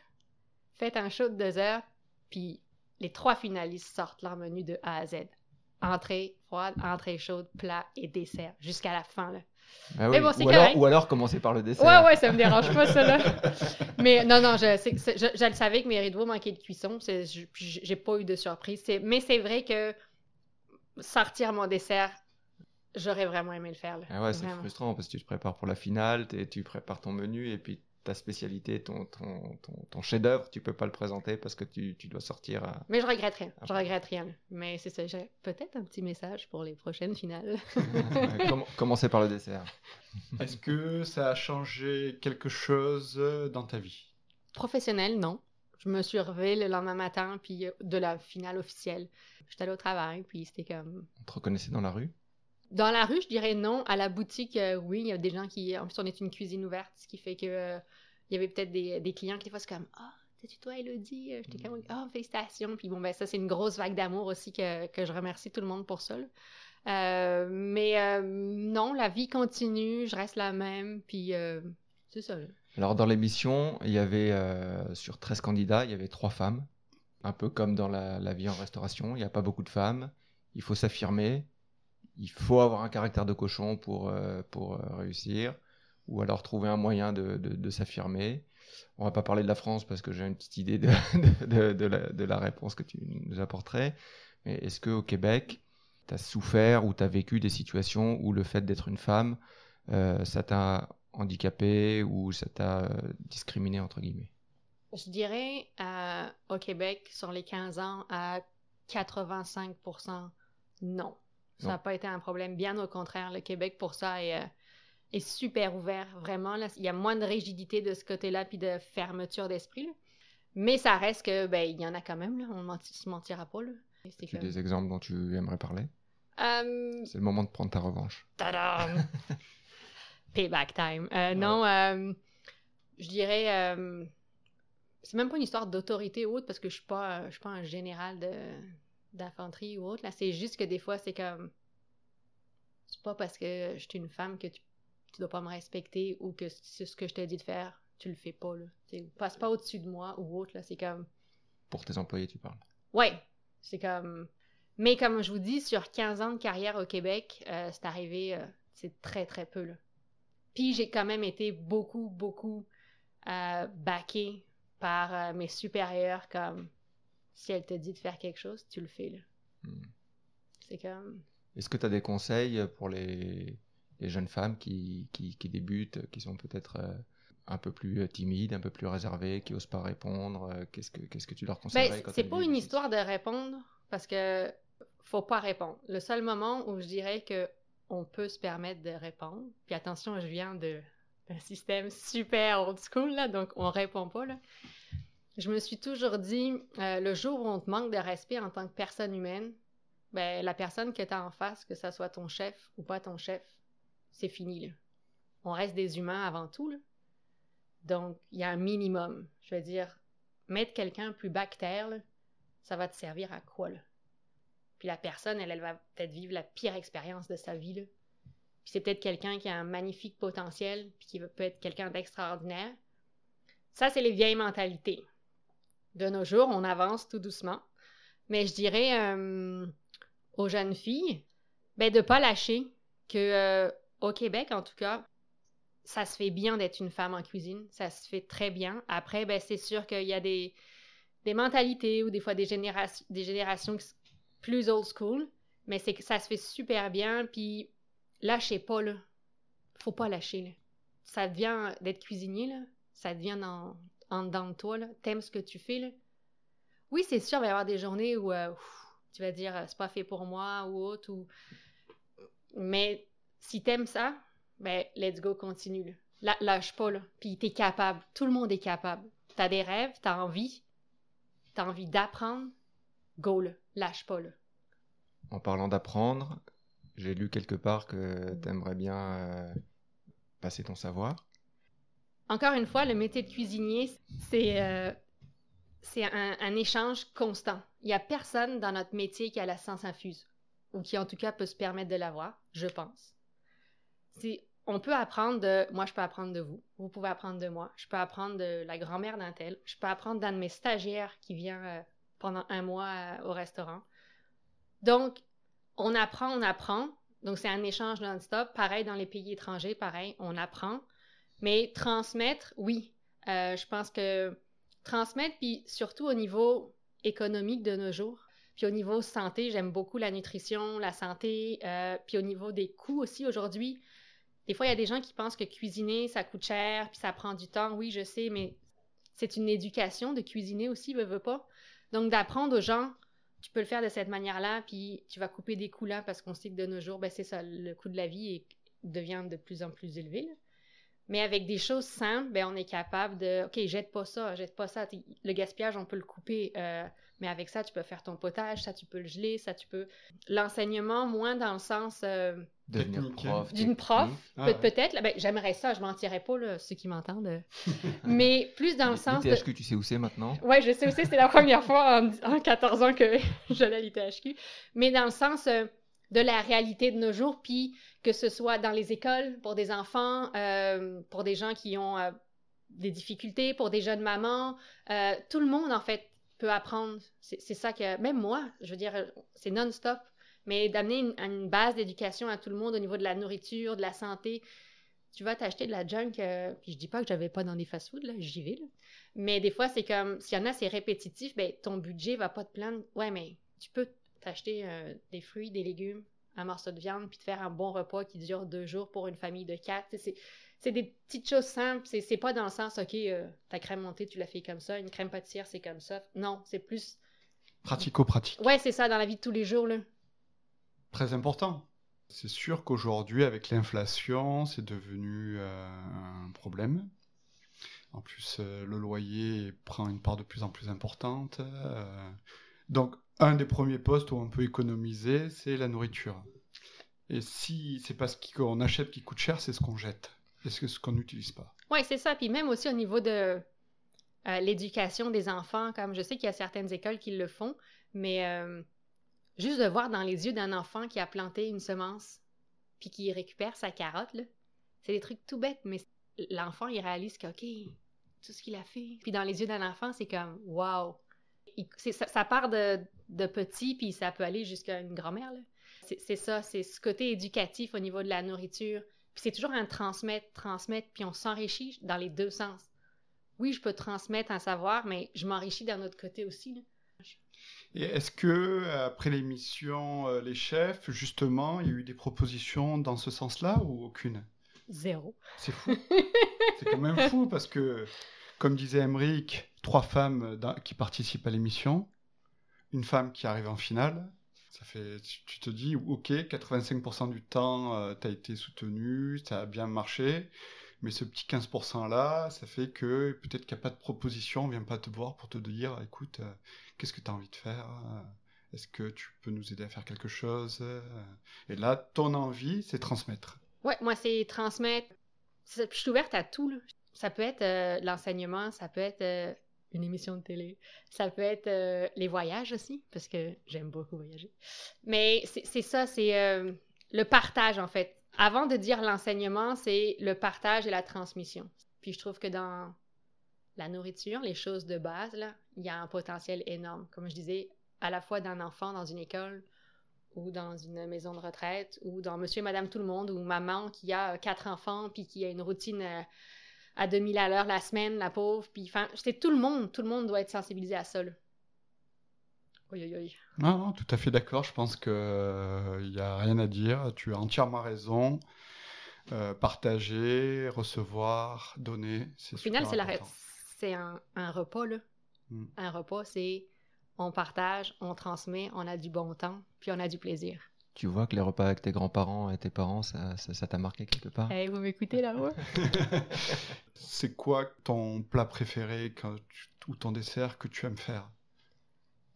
Speaker 1: faites un show de deux heures, puis les trois finalistes sortent leur menu de A à Z. Entrée froide, entrée chaude, plat et dessert, jusqu'à la fin. Là.
Speaker 3: Ah Mais bon, ou, alors, ou, alors, commencer par le dessert.
Speaker 1: Ouais, ouais, ça me dérange pas, ça, là. Mais non, non, je, je, le savais que mes rideaux manquaient de cuisson. J'ai pas eu de surprise. Mais c'est vrai que sortir mon dessert, j'aurais vraiment aimé le faire.
Speaker 3: Ah ouais, c'est frustrant parce que tu te prépares pour la finale, tu prépares ton menu et puis ta spécialité, ton, ton, ton, chef-d'œuvre, tu peux pas le présenter parce que tu, tu dois sortir.
Speaker 1: Mais je regrette rien. Je regrette rien. Mais c'est ça. J'ai peut-être un petit message pour les prochaines finales.
Speaker 3: commencer par le dessert.
Speaker 2: Est-ce que ça a changé quelque chose dans ta vie?
Speaker 1: Professionnel, non. Je me suis revée le lendemain matin, puis euh, de la finale officielle. J'étais allée au travail, puis c'était comme.
Speaker 3: On te reconnaissait dans la rue?
Speaker 1: Dans la rue, je dirais non. À la boutique, euh, oui, il y a des gens qui. En plus, on est une cuisine ouverte, ce qui fait que euh, il y avait peut-être des, des, clients qui, des fois, c'est comme Ah, c'est-tu toi, Elodie? Euh, J'étais comme Ah, félicitations. Puis bon, ben, ça, c'est une grosse vague d'amour aussi que, que, je remercie tout le monde pour ça. mais non, la vie continue, je reste la même, puis c'est ça.
Speaker 3: Alors, dans l'émission, il y avait sur 13 candidats, il y avait trois femmes. Un peu comme dans la, la vie en restauration, il n'y a pas beaucoup de femmes. Il faut s'affirmer il faut avoir un caractère de cochon pour, euh, pour euh, réussir, ou alors trouver un moyen de, de, s'affirmer. On va pas parler de la France parce que j'ai une petite idée de, la, de, la, réponse que tu nous apporterais. Mais est-ce qu'au Québec, tu as souffert ou tu as vécu des situations où le fait d'être une femme, euh, ça t'a handicapé ou ça t'a discriminé, entre guillemets?
Speaker 1: Je dirais au Québec, sur les 15 ans, à 85% non. Ça n'a pas été un problème. Bien au contraire, le Québec, pour ça, est, euh, est super ouvert. Vraiment, là, il y a moins de rigidité de ce côté-là, puis de fermeture d'esprit. Mais ça reste que, ben, il y en a quand même, là. On ne se mentira pas, là.
Speaker 3: Tu as des exemples dont tu aimerais parler? Euh, C'est le moment de prendre ta revanche.
Speaker 1: Payback time. Euh, non, je dirais... c'est même pas une histoire d'autorité ou autre, parce que je suis pas, je suis pas un général de d'infanterie ou autre. Là, c'est juste que des fois, c'est comme. C'est pas parce que je suis une femme que tu, tu dois pas me respecter ou que c'est ce que je te dis de faire, tu le fais pas, là. passe pas au-dessus de moi ou autre, là. C'est comme.
Speaker 3: Pour tes employés, tu parles.
Speaker 1: Ouais. C'est comme. Mais comme je vous dis, sur 15 ans de carrière au Québec, euh, c'est arrivé, euh, c'est très, très peu, là. Puis j'ai quand même été beaucoup, beaucoup euh, baquée par euh, mes supérieurs comme si elle te dit de faire quelque chose, tu le fais. Là. Hmm. C'est comme.
Speaker 3: Est-ce que tu as des conseils pour les, les jeunes femmes qui, qui, qui, débutent, qui sont peut-être euh, un peu plus euh, timides, un peu plus réservées, qui osent pas répondre euh, Qu'est-ce que qu'est-ce que tu leur conseillerais
Speaker 1: ben, C'est pas une histoire de répondre parce que faut pas répondre. Le seul moment où je dirais que on peut se permettre de répondre, puis attention, je viens de d'un système super old school là, donc on répond pas là. Je me suis toujours dit, euh, le jour où on te manque de respect en tant que personne humaine, ben, la personne que tu as en face, que ça soit ton chef ou pas ton chef, c'est fini. On reste des humains avant tout. Donc, il y a un minimum. Je veux dire, mettre quelqu'un plus bactère, ça va te servir à quoi? Puis la personne, elle, elle va peut-être vivre la pire expérience de sa vie. Puis c'est peut-être quelqu'un qui a un magnifique potentiel, puis qui peut être quelqu'un d'extraordinaire. Ça, c'est les vieilles mentalités de nos jours, on avance tout doucement. Mais je dirais euh, aux jeunes filles, ben de pas lâcher, que euh, au Québec, en tout cas, ça se fait bien d'être une femme en cuisine. Ça se fait très bien. Après, ben, c'est sûr qu'il y a des, des mentalités ou des fois des, générations, plus old school, mais c'est que ça se fait super bien. Puis lâchez pas, là. Faut pas lâcher. Ça devient d'être cuisinier, là. Ça devient en, en dedans de toi, là. T'aimes ce que tu fais, là. Oui, c'est sûr, il va y avoir des journées où euh, tu vas dire c'est pas fait pour moi ou autre. Ou... Mais si t'aimes ça, ben, let's go, continue. Là. Lâche pas, là. Puis t'es capable. Tout le monde est capable. T'as des rêves, t'as envie. T'as envie d'apprendre. Go, là. Lâche pas, là.
Speaker 3: En parlant d'apprendre, j'ai lu quelque part que t'aimerais bien euh, passer ton savoir.
Speaker 1: Encore une fois, le métier de cuisinier, c'est euh, un, échange constant. Il n'y a personne dans notre métier qui a la science infuse, ou qui en tout cas peut se permettre de l'avoir, je pense. On peut apprendre de... Moi, je peux apprendre de vous. Vous pouvez apprendre de moi. Je peux apprendre de la grand-mère d'un tel. Je peux apprendre d'un de mes stagiaires qui vient euh, pendant un mois euh, au restaurant. Donc, on apprend, on apprend. Donc, c'est un échange non-stop. Pareil dans les pays étrangers, pareil, on apprend. Mais transmettre, oui. Euh, je pense que transmettre, puis surtout au niveau économique de nos jours. Puis au niveau santé, j'aime beaucoup la nutrition, la santé, euh, puis au niveau des coûts aussi aujourd'hui. Des fois, il y a des gens qui pensent que cuisiner, ça coûte cher, puis ça prend du temps. Oui, je sais, mais c'est une éducation de cuisiner aussi, veux, veux pas. Donc, d'apprendre aux gens, tu peux le faire de cette manière-là, puis tu vas couper des coûts là, parce qu'on sait que de nos jours, ben, c'est ça, le coût de la vie devient de plus en plus élevé. Mais avec des choses simples, ben, on est capable de, OK, jette pas ça, jette pas ça. Le gaspillage, on peut le couper. Euh, mais avec ça, tu peux faire ton potage, ça, tu peux le geler, ça, tu peux. L'enseignement, moins dans le sens. Euh,
Speaker 3: Devenir prof.
Speaker 1: D'une prof, ah, peut-être. Ben, J'aimerais ça, je mentirais pas, là, ceux qui m'entendent. mais plus dans le sens.
Speaker 3: L'ITHQ, tu sais où c'est maintenant?
Speaker 1: Oui, je sais où c'est. C'était la première fois en, 14 ans que j'allais à l'ITHQ. Mais dans le sens. Euh, de la réalité de nos jours, puis que ce soit dans les écoles pour des enfants, euh, pour des gens qui ont euh, des difficultés, pour des jeunes mamans, euh, tout le monde en fait peut apprendre. C'est ça que même moi, je veux dire, c'est non-stop, mais d'amener une, base d'éducation à tout le monde au niveau de la nourriture, de la santé. Tu vas t'acheter de la junk, puis je dis pas que j'avais pas dans des fast-foods, là, j'y vais. Mais des fois, c'est comme, s'il y en a, c'est répétitif, ben ton budget va pas te plaindre. Ouais, mais tu peux t'acheter des fruits, des légumes, un morceau de viande, puis te faire un bon repas qui dure deux jours pour une famille de quatre. C'est des petites choses simples. C'est pas dans le sens, OK, euh, ta crème montée, tu la fais comme ça, une crème pâtissière, c'est comme ça. Non, c'est plus.
Speaker 2: Pratico-pratique.
Speaker 1: Ouais, c'est ça, dans la vie de tous les jours. Là.
Speaker 2: Très important. C'est sûr qu'aujourd'hui, avec l'inflation, c'est devenu euh, un problème. En plus, le loyer prend une part de plus en plus importante. donc, un des premiers postes où on peut économiser, c'est la nourriture. Et si c'est pas ce qu'on achète qui coûte cher, c'est ce qu'on jette. C'est ce qu'on n'utilise pas.
Speaker 1: Oui, c'est ça. Puis même aussi au niveau de euh, l'éducation des enfants, comme je sais qu'il y a certaines écoles qui le font, mais euh, juste de voir dans les yeux d'un enfant qui a planté une semence, puis qui récupère sa carotte, c'est des trucs tout bêtes, mais l'enfant, il réalise que, OK, tout ce qu'il a fait. Puis dans les yeux d'un enfant, c'est comme, wow, ça, part de, de, petit, puis ça peut aller jusqu'à une grand-mère. C'est ça, c'est ce côté éducatif au niveau de la nourriture. Puis c'est toujours un transmettre, transmettre, puis on s'enrichit dans les deux sens. Oui, je peux transmettre un savoir, mais je m'enrichis d'un autre côté aussi.
Speaker 2: Et est-ce que, après l'émission euh, Les Chefs, justement, il y a eu des propositions dans ce sens-là ou aucune?
Speaker 1: Zéro.
Speaker 2: C'est fou. c'est quand même fou parce que comme disait Emmerich, trois femmes qui participent à l'émission, une femme qui arrive en finale. Ça fait, tu te dis, ok, 85% du temps, euh, tu as été soutenu, ça a bien marché, mais ce petit 15% là, ça fait que peut-être qu'il n'y a pas de proposition, on vient pas te voir pour te dire, écoute, euh, qu'est-ce que tu as envie de faire? Est-ce que tu peux nous aider à faire quelque chose? Et là, ton envie, c'est transmettre.
Speaker 1: Ouais, moi, c'est transmettre. Je suis ouverte à tout. Ça peut être euh, l'enseignement, ça peut être euh, une émission de télé, ça peut être euh, les voyages aussi, parce que j'aime beaucoup voyager. Mais c'est ça, c'est le partage en fait. Avant de dire l'enseignement, c'est le partage et la transmission. Puis je trouve que dans la nourriture, les choses de base, là, il y a un potentiel énorme. Comme je disais, à la fois d'un enfant dans une école ou dans une maison de retraite, ou dans Monsieur et Madame Tout le Monde, ou maman qui a quatre enfants, puis qui a une routine à 2000 à l'heure la semaine, la pauvre. Puis, enfin, c'est tout le monde, tout le monde doit être sensibilisé à ça. Là. Oui, oui, oui.
Speaker 2: Non, non, tout à fait d'accord. Je pense qu'il n'y a rien à dire. Tu as entièrement raison. Euh, partager, recevoir, donner, c'est
Speaker 1: Au final, c'est la c'est un, un repas, là.
Speaker 2: Mm.
Speaker 1: Un repas, c'est on partage, on transmet, on a du bon temps, puis on a du plaisir.
Speaker 3: Tu vois que les repas avec tes grands-parents et tes parents, ça ça- ça t'a marqué quelque part?
Speaker 1: Hey, vous m'écoutez là, ouais?
Speaker 2: c'est quoi ton plat préféré quand tu- ou ton dessert que tu aimes faire?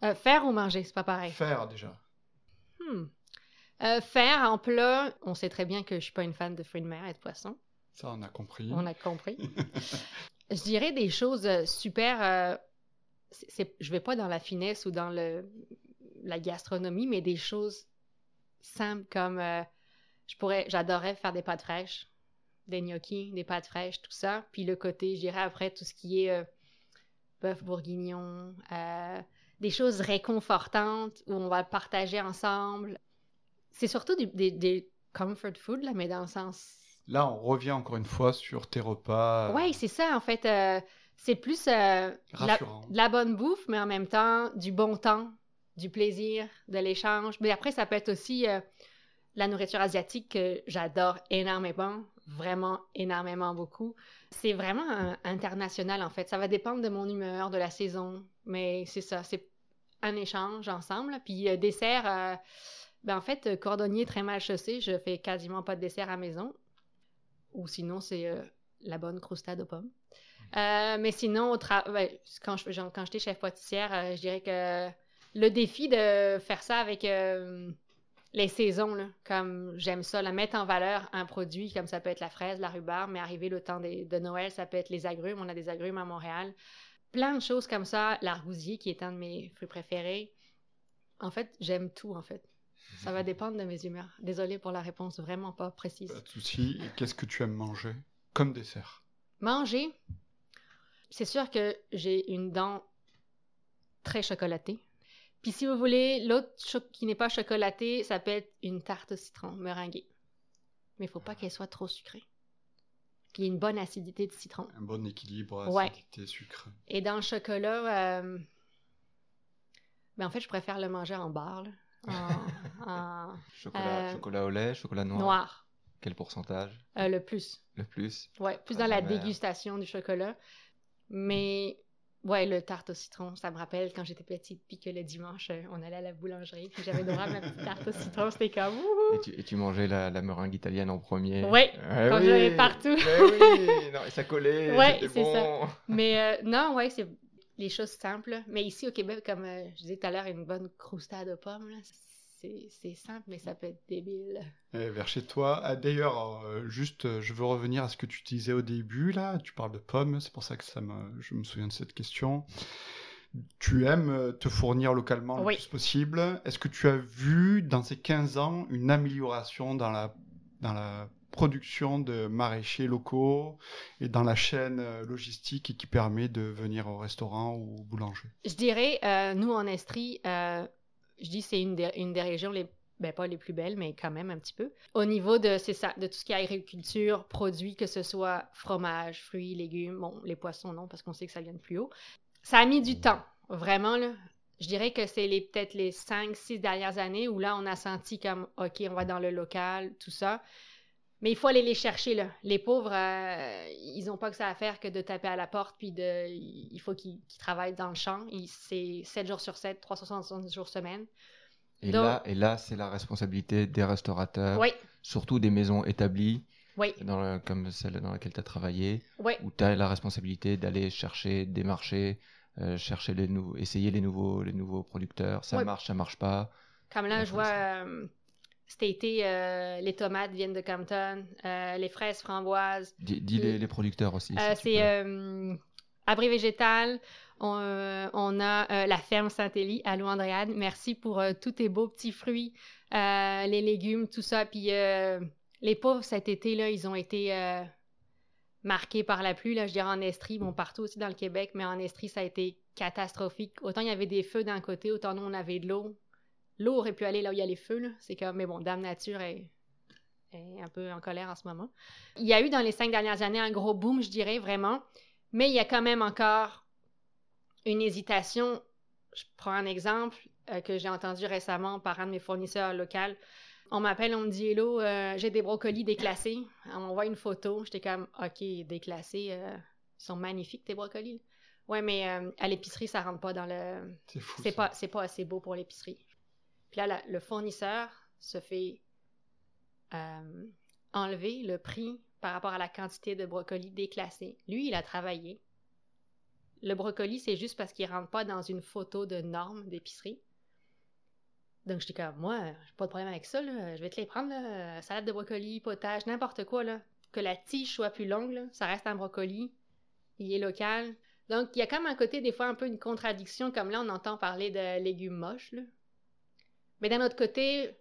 Speaker 1: Euh, faire ou manger, c'est pas pareil.
Speaker 2: Faire déjà.
Speaker 1: Hmm. Euh, faire en plat, on sait très bien que je suis pas une fan de fruits de mer et de poissons.
Speaker 2: Ça, on a compris.
Speaker 1: On a compris. je dirais des choses euh, super. euh, c'est- c'est- je vais pas dans la finesse ou dans le, la gastronomie, mais des choses simples comme euh, je pourrais, j'adorerais faire des pâtes fraîches, des gnocchis, des pâtes fraîches, tout ça. Puis le côté, je dirais après tout ce qui est euh, bœuf bourguignon, euh, des choses réconfortantes où on va partager ensemble. C'est surtout du- des, des comfort food là, mais dans le sens
Speaker 2: Là, on revient encore une fois sur tes repas. euh,
Speaker 1: oui, c'est ça, en fait. c'est plus la, de la bonne bouffe, mais en même temps, du bon temps, du plaisir, de l'échange. Mais après, ça peut être aussi euh, la nourriture asiatique que j'adore énormément, vraiment énormément beaucoup. C'est vraiment euh, international, en fait. Ça va dépendre de mon humeur, de la saison, mais c'est ça, c'est un échange ensemble. Puis euh, dessert, euh, ben en fait, cordonnier très mal chaussé, je fais quasiment pas de dessert à maison. Ou sinon, c'est la bonne croustade aux pommes. Mais sinon, au ouais, quand j'étais chef pâtissière, je dirais que le défi de faire ça avec euh, les saisons, là, comme j'aime ça, la mettre en valeur un produit, comme ça peut être la fraise, la rhubarbe, mais arrivé le temps des- de Noël, ça peut être les agrumes. On a des agrumes à Montréal. Plein de choses comme ça. L'argousier, qui est un de mes fruits préférés. En fait, j'aime tout, en fait. Ça va dépendre de mes humeurs. Désolée pour la réponse vraiment pas précise.
Speaker 2: Pas de souci. Qu'est-ce que tu aimes manger comme dessert?
Speaker 1: Manger, c'est sûr que j'ai une dent très chocolatée. Puis si vous voulez, l'autre qui n'est pas chocolatée, ça peut être une tarte au citron meringuée. Mais il faut pas qu'elle soit trop sucrée. Qu'il y ait une bonne acidité de citron.
Speaker 2: Un bon équilibre,
Speaker 1: Ouais.
Speaker 2: acidité, sucre.
Speaker 1: Et dans le chocolat, euh, ben en fait, je préfère le manger en barre, en, en
Speaker 3: Chocolat,
Speaker 1: Euh,
Speaker 3: chocolat au lait, chocolat noir.
Speaker 1: noir,
Speaker 3: Quel pourcentage?
Speaker 1: Euh, le plus.
Speaker 3: Le plus
Speaker 1: Ouais, plus
Speaker 3: Ah,
Speaker 1: dans la
Speaker 3: mère.
Speaker 1: dégustation du chocolat. Mais ouais, le tarte au citron, ça me rappelle quand j'étais petite, puis que le dimanche, euh, on allait à la boulangerie, puis j'avais droit à ma petite tarte au citron, c'était comme wouhou!
Speaker 3: et tu, et tu mangeais la, la meringue italienne en premier?
Speaker 1: Ouais,
Speaker 3: Eh
Speaker 1: quand
Speaker 3: oui,
Speaker 1: j'allais partout.
Speaker 3: eh oui, non, et ça collait,
Speaker 1: Ouais, c'est ça.
Speaker 3: bon.
Speaker 1: Mais euh, non, ouais, c'est les choses simples. Mais ici au Québec, comme euh, je disais tout à l'heure, une bonne croustade aux pommes, là, c'est simple, mais ça peut être débile.
Speaker 2: Et vers chez toi. Ah, D'ailleurs, euh, juste, euh, je veux revenir à ce que tu disais au début, là. Tu parles de pommes, c'est pour ça que ça me, je me souviens de cette question. Tu aimes euh, te fournir localement le
Speaker 1: Oui.
Speaker 2: plus possible. Est-ce que tu as vu, dans ces 15 ans, une amélioration dans la, dans la production de maraîchers locaux et dans la chaîne logistique qui permet de venir au restaurant ou au boulanger?
Speaker 1: Je dirais, euh, nous en Estrie, euh, je dis c'est une des, une des régions les ben pas les plus belles, mais quand même un petit peu. Au niveau de c'est ça, de tout ce qui est agriculture, produits, que ce soit fromage, fruits, légumes, bon, les poissons non, parce qu'on sait que ça vient de plus haut. Ça a mis du temps, vraiment là. Je dirais que c'est les peut-être les 5 six dernières années où là on a senti comme OK, on va dans le local, tout ça. Mais il faut aller les chercher, là. Les pauvres, euh, ils n'ont pas que ça à faire que de taper à la porte, puis de, il faut qu'ils travaillent dans le champ. C'est 7 jours sur 7, 370 jours semaine.
Speaker 3: Et
Speaker 1: Donc-
Speaker 3: là, et là c'est la responsabilité des restaurateurs,
Speaker 1: Oui,
Speaker 3: surtout des maisons établies,
Speaker 1: oui,
Speaker 3: dans le- comme celle dans laquelle tu as travaillé,
Speaker 1: oui.
Speaker 3: où tu as la responsabilité d'aller chercher des marchés, euh, chercher les essayer les nouveaux, les nouveaux producteurs. Ça marche, ça marche pas.
Speaker 1: Comme là, je vois cet été, euh, les tomates viennent de Compton, euh, les fraises framboises.
Speaker 3: Dis, dis les, les producteurs aussi.
Speaker 1: Euh,
Speaker 3: si
Speaker 1: c'est euh, Abri Végétal. On, on a la ferme Saint-Élie à Louandréane. Merci pour tous tes beaux petits fruits, les légumes, tout ça. Puis les pauvres cet été, là, ils ont été marqués par la pluie. Là, je dirais en Estrie, bon, partout aussi dans le Québec, mais en Estrie, ça a été catastrophique. Autant il y avait des feux d'un côté, autant nous, on avait de l'eau. L'eau aurait pu aller là où il y a les feux. C'est comme, mais bon, Dame Nature est, est un peu en colère en ce moment. Il y a eu dans les cinq dernières années un gros boom, je dirais, vraiment. Mais il y a quand même encore une hésitation. Je prends un exemple euh, que j'ai entendu récemment par un de mes fournisseurs locaux. On m'appelle, on me dit Hello, euh, j'ai des brocolis déclassés. On m'envoie une photo. J'étais comme OK, déclassés. euh, ils sont magnifiques, tes brocolis. Ouais, mais à l'épicerie, ça rentre pas dans le.
Speaker 2: C'est
Speaker 1: pas, c'est pas assez beau pour l'épicerie. Puis là, le fournisseur se fait euh, enlever le prix par rapport à la quantité de brocolis déclassés. Lui, il a travaillé. Le brocoli, c'est juste parce qu'il rentre pas dans une photo de norme d'épicerie. Donc, j'étais comme, moi, j'ai pas de problème avec ça. Je vais te les prendre. Salade de brocoli, potage, n'importe quoi. Que la tige soit plus longue. Ça reste un brocoli. Il est local. Donc, il y a comme un côté, des fois, un peu une contradiction, comme là, on entend parler de légumes moches, là. Mais d'un autre côté,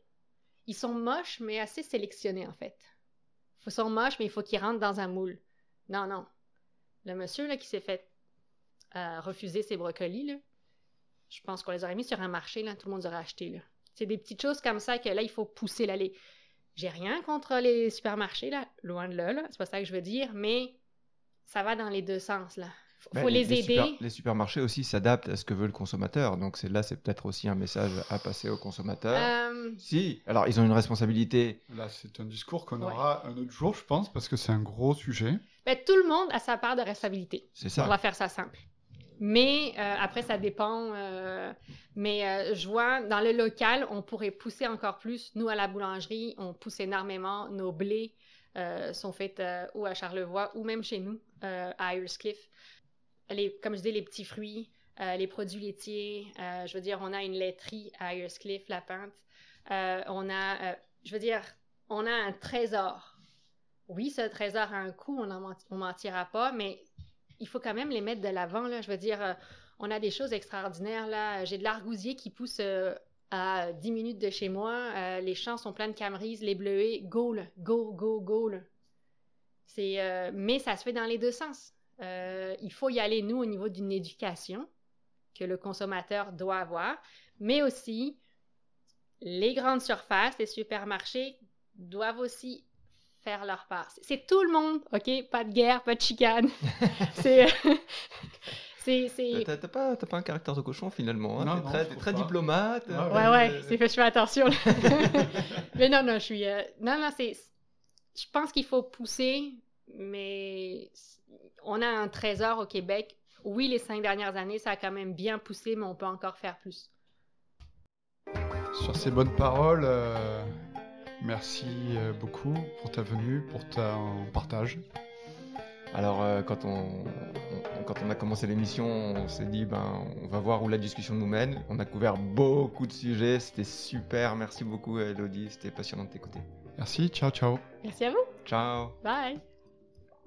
Speaker 1: ils sont moches, mais assez sélectionnés, en fait. Ils sont moches, mais il faut qu'ils rentrent dans un moule. Non, non. Le monsieur, là, qui s'est fait euh, refuser ses brocolis, je pense qu'on les aurait mis sur un marché, là, tout le monde les aurait acheté. C'est des petites choses comme ça que là, il faut pousser, les... J'ai rien contre les supermarchés, là, loin de là, là, c'est pas ça que je veux dire, mais ça va dans les deux sens, là. Faut,
Speaker 3: Ben,
Speaker 1: faut les, aider.
Speaker 3: super- les supermarchés aussi s'adaptent à ce que veut le consommateur. Donc c'est là, c'est peut-être aussi un message à passer au consommateur.
Speaker 1: Euh,
Speaker 3: Si, alors ils ont une responsabilité.
Speaker 2: Là, c'est un discours qu'on
Speaker 1: Ouais.
Speaker 2: aura un autre jour, je pense, parce que c'est un gros sujet.
Speaker 1: ben, tout le monde a sa part de responsabilité.
Speaker 3: C'est
Speaker 1: On
Speaker 3: ça.
Speaker 1: va faire ça simple. Mais euh, après, ça dépend. euh, mais euh, je vois, dans le local, on pourrait pousser encore plus. Nous, à la boulangerie, on pousse énormément. Nos blés euh, sont faits euh, ou à Charlevoix ou même chez nous, euh, à Iriscliff. Comme je dis, les petits fruits, euh, les produits laitiers. euh, je veux dire, on a une laiterie à Iriscliff, La Pinte. Euh, on a, je veux dire, on a un trésor. Oui, ce trésor a un coût, on ne mentira pas, mais il faut quand même les mettre de l'avant. Je veux dire, on a des choses extraordinaires. là. J'ai de l'argousier qui pousse à 10 minutes de chez moi. Les champs sont pleins de camerises, les bleuets. Go, là. go, go, go. là. C'est, mais ça se fait dans les deux sens. Euh, il faut y aller, nous, au niveau d'une éducation que le consommateur doit avoir, mais aussi les grandes surfaces, les supermarchés doivent aussi faire leur part. C'est- tout le monde, OK? Pas de guerre, pas de chicane. c'est... c'est... c'est-
Speaker 3: T'as pas, t'as pas un caractère de cochon finalement. Hein? T'es très, très diplomate.
Speaker 2: Ouais,
Speaker 3: euh,
Speaker 1: Ouais, ouais, c'est fait, je fais attention. mais non, non, je suis... euh, Non, non, c'est... Je pense qu'il faut pousser, mais on a un trésor au Québec. Oui, les cinq dernières années, ça a quand même bien poussé, mais on peut encore faire plus.
Speaker 2: Sur ces bonnes paroles, euh, merci euh, beaucoup pour ta venue, pour ton partage.
Speaker 3: Alors euh, quand on, on- quand on a commencé l'émission, on s'est dit ben on va voir où la discussion nous mène. On a couvert beaucoup de sujets, c'était super. Merci beaucoup Elodie, c'était passionnant de t'écouter.
Speaker 2: Merci, ciao ciao.
Speaker 1: Merci à vous.
Speaker 3: Ciao.
Speaker 1: Bye.